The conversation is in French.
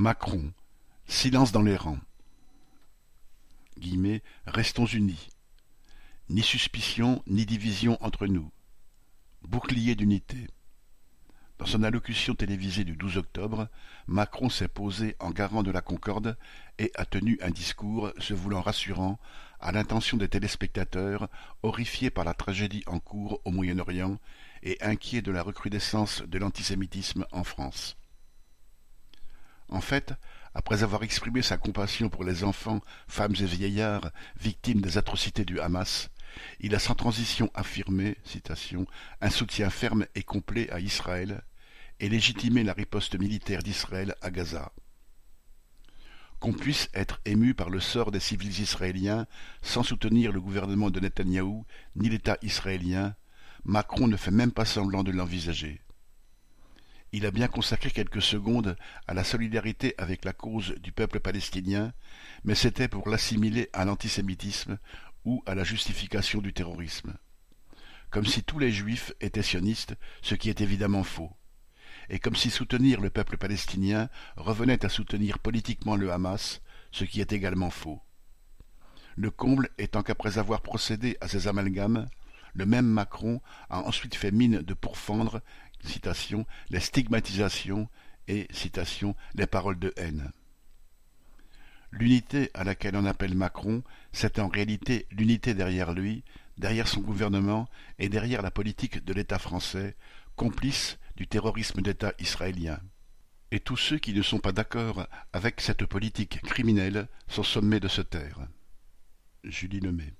Macron. Silence dans les rangs. Guillemets, restons unis. Ni suspicion, ni division entre nous. Bouclier d'unité. Dans son allocution télévisée du 12 octobre, Macron s'est posé en garant de la concorde et a tenu un discours se voulant rassurant à l'intention des téléspectateurs horrifiés par la tragédie en cours au Moyen-Orient et inquiets de la recrudescence de l'antisémitisme en France. En fait, après avoir exprimé sa compassion pour les enfants, femmes et vieillards victimes des atrocités du Hamas, il a sans transition affirmé un soutien ferme et complet à Israël et légitimé la riposte militaire d'Israël à Gaza. Qu'on puisse être ému par le sort des civils israéliens sans soutenir le gouvernement de Netanyahou ni l'État israélien, Macron ne fait même pas semblant de l'envisager. Il a bien consacré quelques secondes à la solidarité avec la cause du peuple palestinien, mais c'était pour l'assimiler à l'antisémitisme ou à la justification du terrorisme. Comme si tous les juifs étaient sionistes, ce qui est évidemment faux. Et comme si soutenir le peuple palestinien revenait à soutenir politiquement le Hamas, ce qui est également faux. Le comble étant qu'après avoir procédé à ces amalgames, le même Macron a ensuite fait mine de pourfendre les stigmatisations et les paroles de haine. L'unité à laquelle on appelle Macron, c'est en réalité l'unité derrière lui, derrière son gouvernement et derrière la politique de l'État français, complice du terrorisme d'État israélien. Et tous ceux qui ne sont pas d'accord avec cette politique criminelle sont sommés de se taire. Julie Lemay